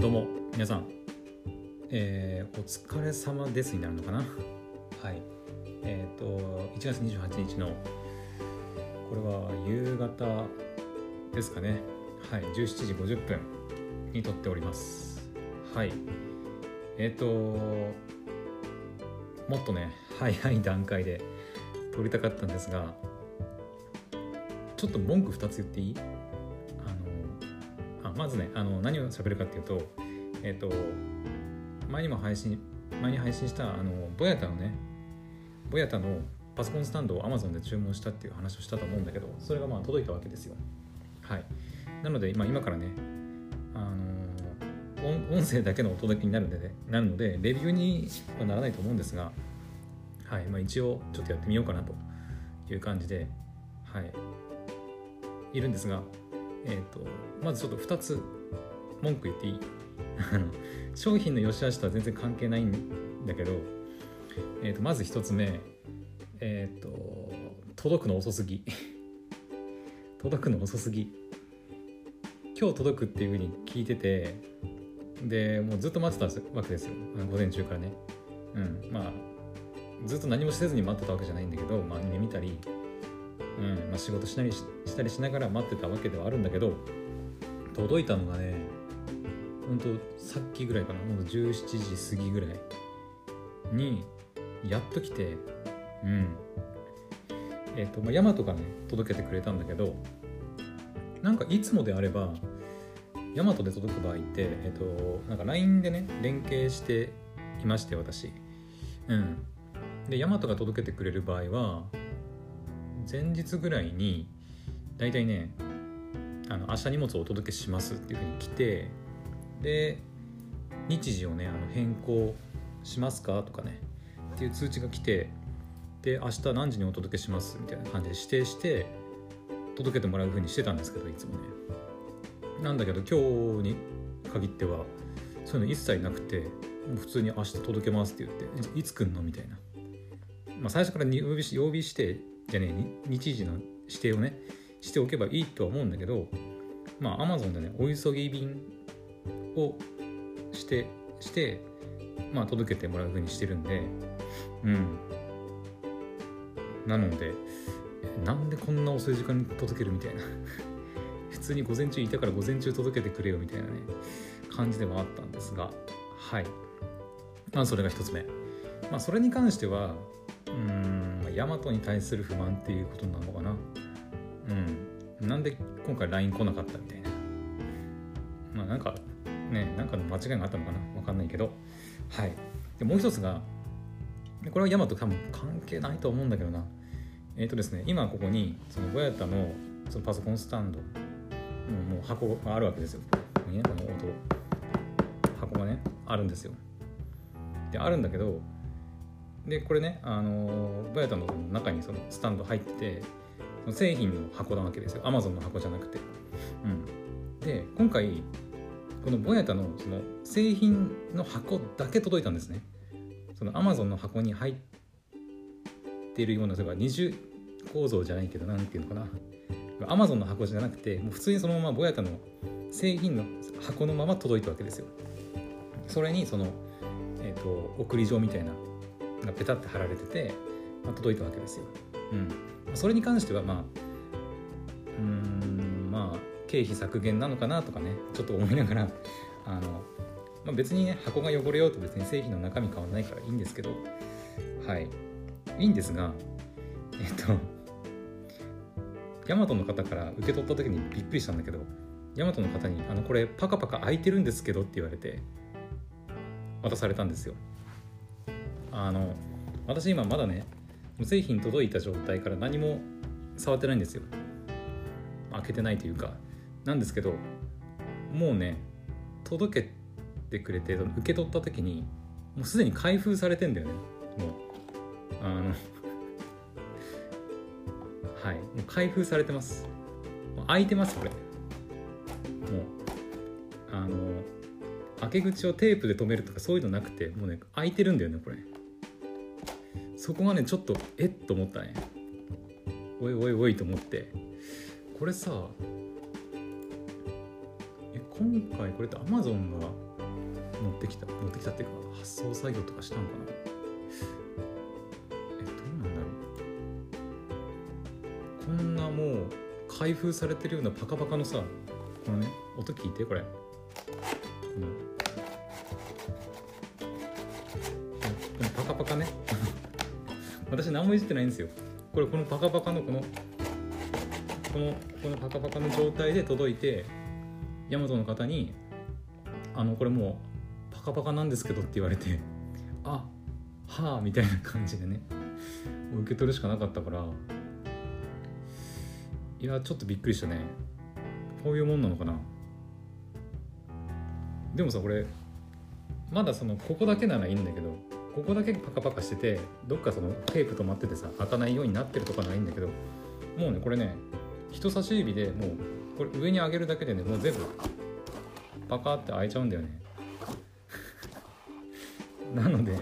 どうも皆さん、えーお疲れ様ですになるのかな？はい。えっ、と1月28日のこれは夕方ですかね。はい17時50分に撮っております。はい。えっ、ともっとね早い段階で撮りたかったんですがちょっと文句2つ言っていい？まずねあの何を喋るかっていうとえっ、と前にも配信前に配信したあのボヤタのねボヤタのパソコンスタンドを Amazon で注文したっていう話をしたと思うんだけどそれがまあ届いたわけですよ。はい。なので今今からねあの音音声だけのお届けになるんで、ね、なるのでレビューにはならないと思うんですがはい。まあ一応ちょっとやってみようかなという感じではい。いるんですがえっ、とまずちょっと2つ文句言っていい？商品の良し悪しとは全然関係ないんだけど、えー、とまず一つ目えっ、と届くの遅すぎ。届くの遅すぎ。今日届くっていうふうに聞いててでもうずっと待ってたわけですよ。午前中からね。うん。まあずっと何もせずに待ってたわけじゃないんだけど、まあ、アニメ見たり、うんまあ、仕事しなりしたりしながら待ってたわけではあるんだけど届いたのがねほんとさっきぐらいかな。ほんと17時過ぎぐらいにやっと来てうん。えっ、と、まあ、ヤマトがね届けてくれたんだけどなんかいつもであればヤマトで届く場合ってえっ、となんか LINE でね連携していまして私。うん。でヤマトが届けてくれる場合は前日ぐらいに大体ねあの明日荷物をお届けしますっていうふうに来てで日時をねあの変更しますかとかねっていう通知が来てで明日何時にお届けしますみたいな感じで指定して届けてもらうふうにしてたんですけどいつもね。なんだけど今日に限ってはそういうの一切なくて普通に明日届けますって言っていつ来んのみたいな、まあ、最初から曜日し曜日してじゃね日時の指定をねしておけばいいとは思うんだけどまあ Amazon でねお急ぎ便をしてしてまあ届けてもらうふうにしてるんでうん。なのでえなんでこんな遅い時間に届けるみたいな。普通に午前中いたから午前中届けてくれよみたいなね感じではあったんですがはい。まあそれが一つ目。まあそれに関してはうーヤマトに対する不満っていうことなのかな？うん。なんで今回 LINE 来なかったみたいな。まあなんかねなんかの間違いがあったのかな？わかんないけど。はい。でもう一つがこれはヤマト多分関係ないと思うんだけどな。えっ、とですね今ここにそのボヤタのそのパソコンスタンドのもう箱があるわけですよ。ここねこの音箱がねあるんですよ。であるんだけどでこれねあのボヤタの中にそのスタンド入っててその製品の箱なわけですよ。アマゾンの箱じゃなくて。うん、で今回このボヤタのその製品の箱だけ届いたんですね。そのアマゾンの箱に入っているようなそれが二重構造じゃないけどなんていうのかなアマゾンの箱じゃなくてもう普通にそのままボヤタの製品の箱のまま届いたわけですよそれにその、えー、と送り状みたいながペタって貼られてて、まあ、届いたわけですよ、うん、それに関してはまあうーんまあ経費削減なのかなとかねちょっと思いながらあの、まあ、別にね箱が汚れようと別に製品の中身変わらないからいいんですけどはい。いいんですがえっとヤマトの方から受け取った時にびっくりしたんだけどヤマトの方に「あのこれパカパカ開いてるんですけど」って言われて渡されたんですよあの私今まだね製品届いた状態から何も触ってないんですよ。開けてないというか。なんですけどもうね届けてくれて受け取った時にもうすでに開封されてんだよね。もうあの はい。もう開封されてます。開いてますこれ。もうあの開け口をテープで留めるとかそういうのなくてもうね開いてるんだよねこれ。そこがねちょっとえっと思ったね。おいおいおいと思って。これさえ今回これって Amazon が持ってきた持ってきたっていうか発送作業とかしたのかな？えどうなんだろう。こんなもう開封されてるようなパカパカのさこのね音聞いてこれ、うん、このパカパカね。私何もいじってないんですよ。これこのパカパカのこのこのこのパカパカの状態で届いてヤマトの方に「あのこれもうパカパカなんですけど」って言われて「あはあ」みたいな感じでね受け取るしかなかったからいやちょっとびっくりしたね。こういうもんなのかな。でもさこれまだそのここだけならいいんだけどここだけパカパカしててどっかそのテープ止まっててさ開かないようになってるとかないんだけどもうねこれね人差し指でもうこれ上に上げるだけでねもう全部パカって開いちゃうんだよね。なので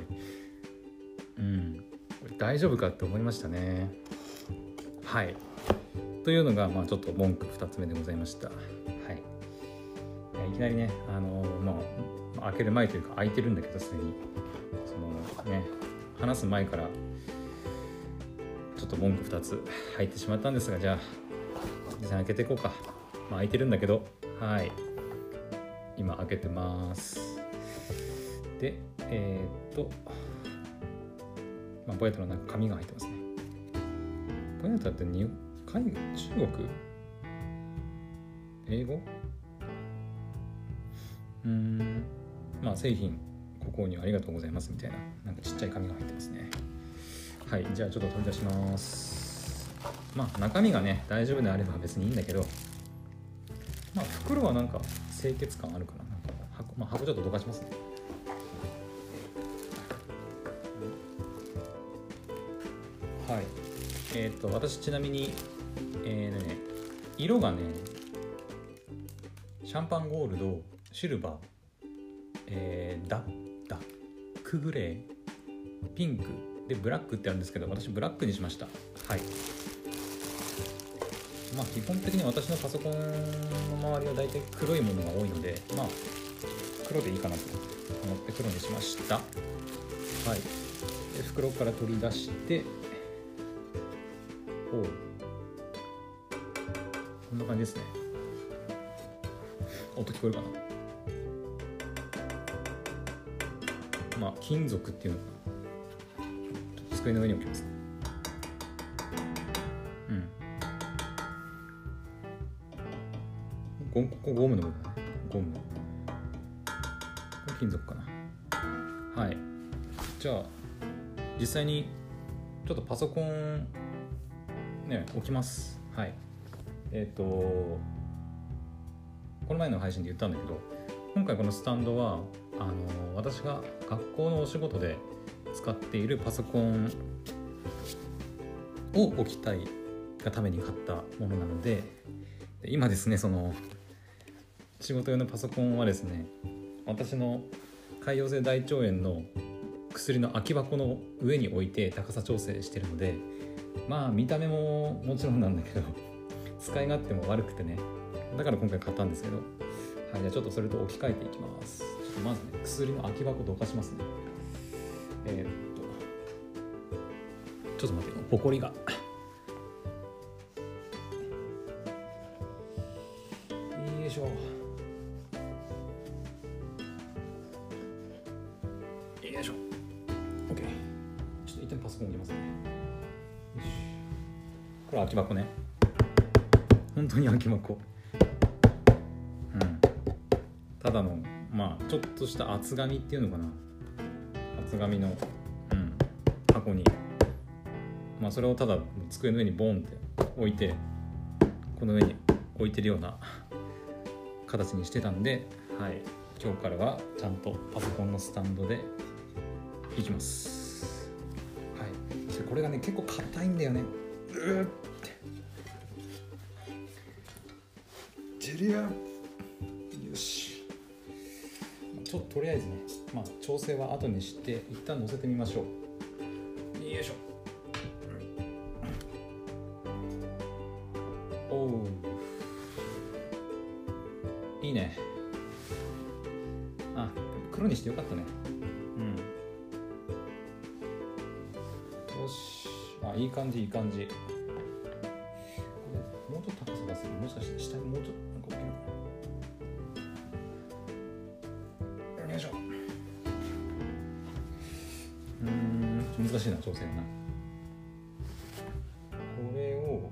うんこれ大丈夫かって思いましたね。はい。というのがまあちょっと文句2つ目でございました。はい。いきなりねあのまあ開ける前というか開いてるんだけどすでに。ね話す前からちょっと文句2つ入ってしまったんですがじゃあ実際開けていこうか。まあ開いてるんだけど。はい。今開けてます。でえー、っとまあボヤトのなんか紙が入ってますね。ボヤトって日海中国？英語？うん。まあ製品。ご購入ありがとうございますみたいななんかちっちゃい紙が入ってますね。はいじゃあちょっと取り出します。まあ中身がね大丈夫であれば別にいいんだけどまあ袋はなんか清潔感あるかな。なんか箱,、まあ、箱ちょっとどかしますね。はい。えっ、と私ちなみにえー、ね色がねシャンパンゴールドシルバー、えー、ダックグレーピンクでブラックってあるんですけど私ブラックにしました。はい。まあ基本的に私のパソコンの周りは大体黒いものが多いのでまあ黒でいいかなと思って黒にしました。はい。で袋から取り出しておこんな感じですね。音聞こえるかな？まあ金属っていうのかな。机の上に置きます。うん。ゴここゴムの部分だね。ゴム。これ金属かな。はい。じゃあ実際にちょっとパソコンね置きます。はい。えっ、ー、とこの前の配信で言ったんだけど今回このスタンドはあの私が学校のお仕事で使っているパソコンを置きたいがために買ったものなので今ですねその仕事用のパソコンはですね私の潰瘍性大腸炎の薬の空き箱の上に置いて高さ調整してるのでまあ見た目ももちろんなんだけど 使い勝手も悪くてねだから今回買ったんですけどはいじゃあちょっとそれと置き換えていきます。ちょっとまずね薬の空き箱どかしますね。えー、っとちょっと待ってほこりが。よいでしょ。よいしょ。OK ちょっと一旦パソコン置きますね。これ空き箱ね。本当に空き箱。うん。ただのまあちょっとした厚紙っていうのかな。厚紙の、うん、箱に。まあそれをただ机の上にボンって置いてこの上に置いてるような形にしてたんで、はい、今日からはちゃんとパソコンのスタンドでいきます。はい。これがね結構硬いんだよね。うーって。ジュリアちょっととりあえずねまあ調整は後にして一旦乗せてみましょう。よいしょ。おう。いいね。あ黒にしてよかったね。うん。よし。あいい感じいい感じ難しいな調整なこれを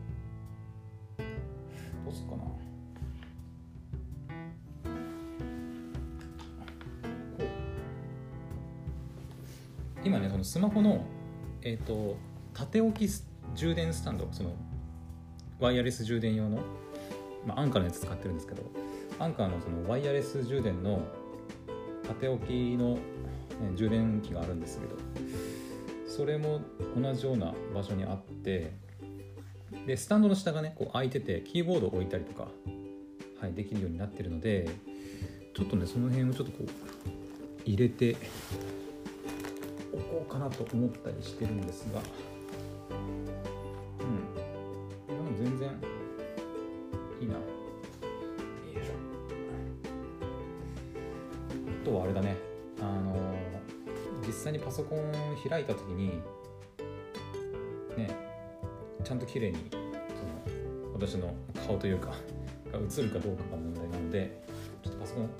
どうすっかな。こう。今ねそのスマホのえっ、と縦置き充電スタンドそのワイヤレス充電用の、まあ、アンカーのやつ使ってるんですけどアンカーのそのワイヤレス充電の縦置きの、ね、充電器があるんですけどそれも同じような場所にあってでスタンドの下がねこう開いててキーボードを置いたりとか、はい、できるようになってるのでちょっとねその辺をちょっとこう入れておこうかなと思ったりしてるんですがうん。でも全然ソコン開いた時にねちゃんと綺麗にその私の顔というかが映るかどうかが問題なのでちょっとパソコン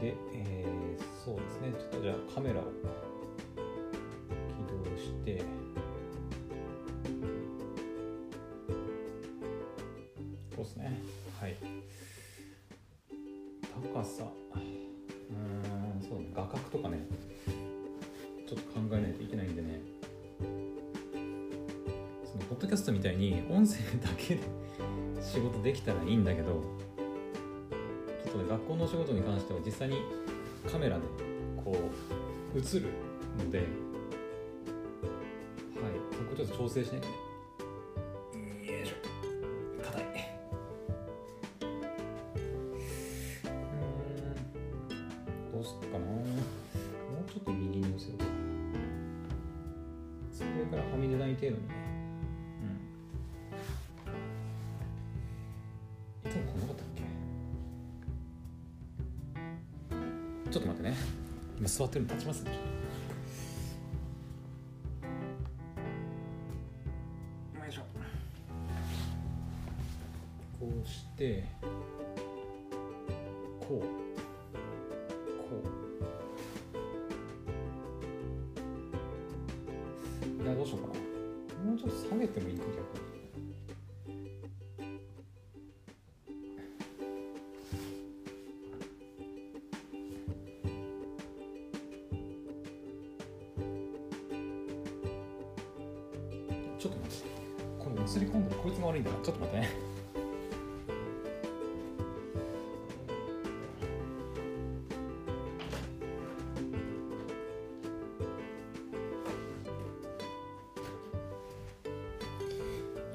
で、えーそうですね。ちょっとじゃあカメラを起動して。こうですね。はい。高さ。うんそうだね。画角とかね。ちょっと考えないといけないんでね。そのポッドキャストみたいに音声だけで仕事できたらいいんだけど。その学校のお仕事に関しては実際にカメラでこう映るのではいそこちょっと調整しないとねこうしてこうこう。いやどうしようかな。もうちょっと下げてもいいか逆にちょっと待って。この映り込んでるこいつが悪いんだな。ちょっと待ってね。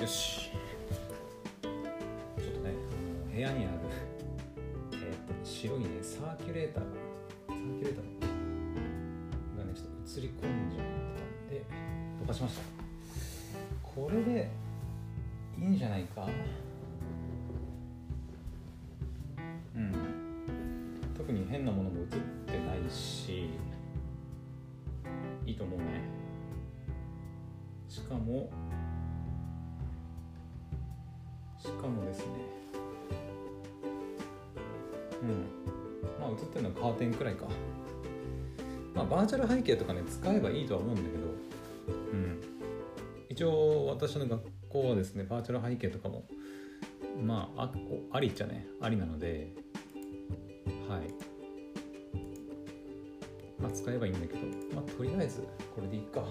よし。ちょっとねあの部屋にある えー、と白いねサーキュレーターがサーキュレーターがねちょっと映り込んじゃったんでどかしました。しかもですね。うん。まあ映ってるのはカーテンくらいか。まあバーチャル背景とかね使えばいいとは思うんだけど。うん。一応私の学校はですねバーチャル背景とかもまああありっちゃねありなので。はい。まあ使えばいいんだけど。まあとりあえずこれでいいか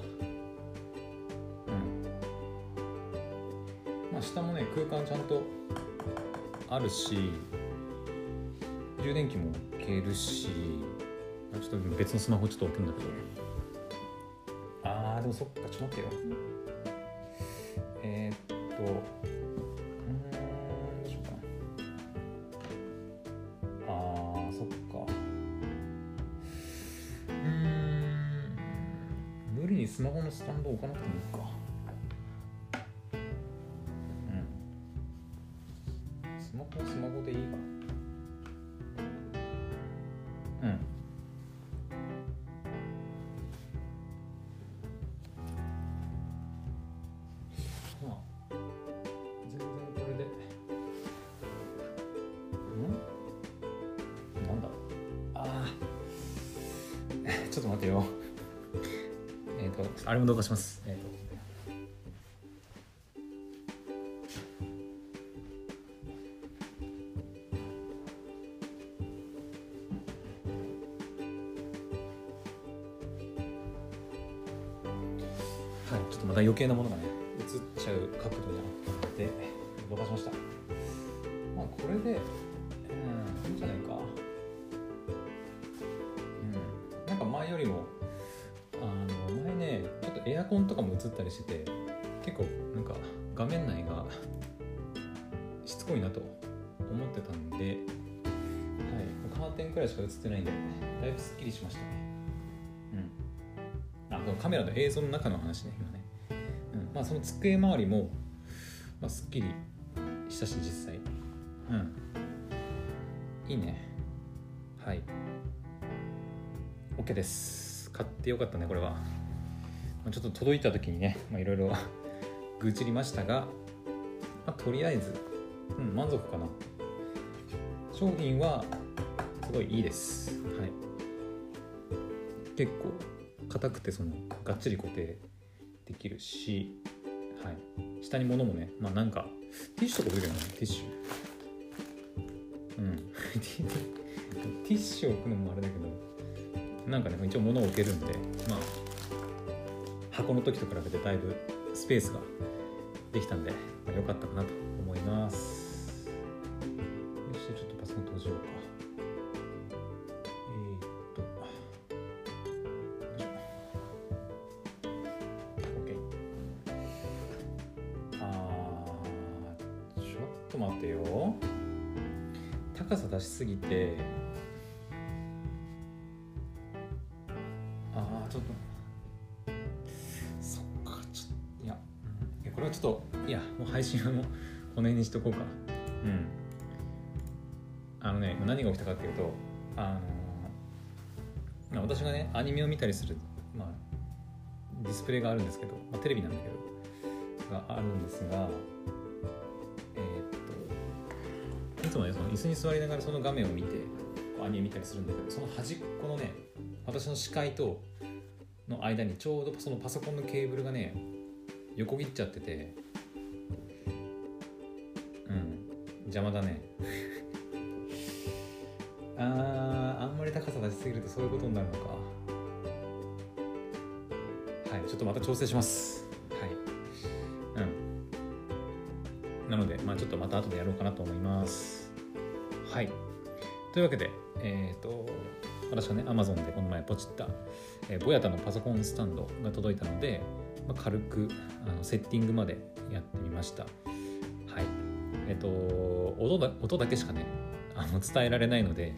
下もね空間ちゃんとあるし充電器も消えるしちょっと別のスマホちょっと置くんだけど。あーでもそっかちょっと待ってよ。えー、っとうんあそっか。うん無理にスマホのスタンド置かなくてもいいか。ちょっと待ってよ。えっ、とあれも動画します。えっ、と。はい、ちょっとまた余計なものがね結構なんか画面内がしつこいなと思ってたんで、はい、カーテンくらいしか映ってないんでだいぶすっきりしましたね。うん。あカメラの映像の中の話ね今ね、うん、まあその机周りも、まあ、すっきりしたし実際。うん。いいね。はい。OK です。買ってよかったねこれは、ちょっと届いた時にねいろいろ愚痴りましたが、まあ、とりあえず、うん、満足かな。商品はすごいいいです。はい。結構硬くてそのがっちり固定できるし、はい、下に物もねまあなんかティッシュとか置くけどねティッシュ。うん。ティッシュを置くのもあれだけどなんかね一応物を置けるんでまあ箱の時と比べてだいぶスペースができたんで、まあ、良かったかなと思います。よしちょっとパソコン閉じようか。えー、っと OK あーちょっと待ってよ。高さ出しすぎてょっといやもう配信はもうこの辺にしとこうか。うん。あのね何が起きたかっていうとあのまあ私がねアニメを見たりするまあディスプレイがあるんですけど、まあ、テレビなんだけどがあるんですがえーっといつもねその椅子に座りながらその画面を見てこうアニメ見たりするんだけどその端っこのね私の視界との間にちょうどそのパソコンのケーブルがね横切っちゃってて。うん。邪魔だね。あーあんまり高さ出しすぎるとそういうことになるのか。はいちょっとまた調整します。はい。うん。なのでまあちょっとまた後でやろうかなと思います。はい。というわけでえっ、と私はね Amazon でこの前ポチった、えーボヤタのパソコンスタンドが届いたので、まあ、軽くあのセッティングまでやってみました。はい。えっ、と音だ音だけしかねあの伝えられないので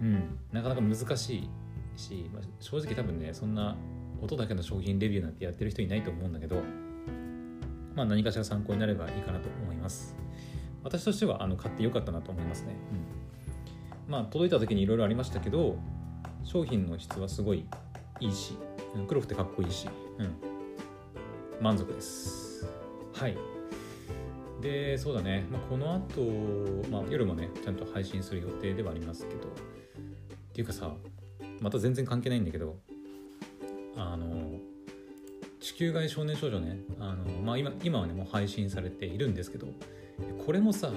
うん。なかなか難しいし、まあ、正直多分ねそんな音だけの商品レビューなんてやってる人いないと思うんだけどまあ何かしら参考になればいいかなと思います。私としてはあの買ってよかったなと思いますね、うん、まあ届いた時にいろいろありましたけど商品の質はすごいいいし黒くてかっこいいし、うん、満足です。はい。でそうだね、まあ、この後、まあ夜もねちゃんと配信する予定ではありますけど。っていうかさまた全然関係ないんだけど。あの地球外少年少女ね。あの、まあ、今今はねもう配信されているんですけど。これもさ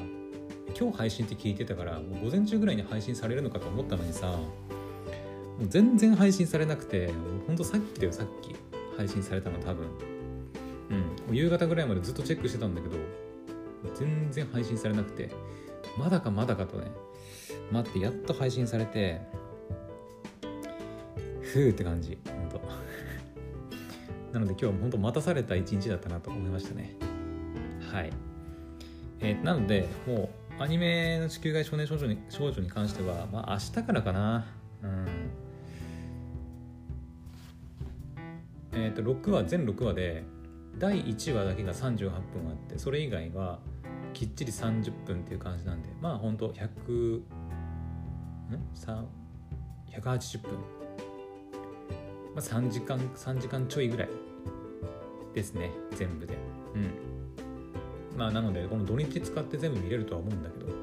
今日配信って聞いてたからもう午前中ぐらいに配信されるのかと思ったのにさ全然配信されなくてほんとさっきだよさっき配信されたの多分。うん。夕方ぐらいまでずっとチェックしてたんだけど全然配信されなくてまだかまだかとね待ってやっと配信されてふーって感じほんと。なので今日は本当待たされた一日だったなと思いましたね。はい。えー、なのでもうアニメの地球外少年少女に少女に関してはまあ明日からかな。うん。えっ、ー、と6話全6話で第1話だけが38分あってそれ以外はきっちり30分っていう感じなんでまあほん？と100ん180分、まあ、3時間3時間ちょいぐらいですね全部で。うん。まあなのでこの土日使って全部見れるとは思うんだけどはい。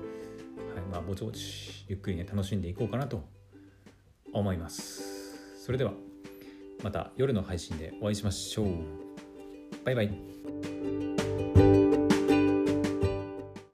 まあぼちぼちゆっくりね楽しんでいこうかなと思います。それではまた夜の配信でお会いしましょう。バイバイ。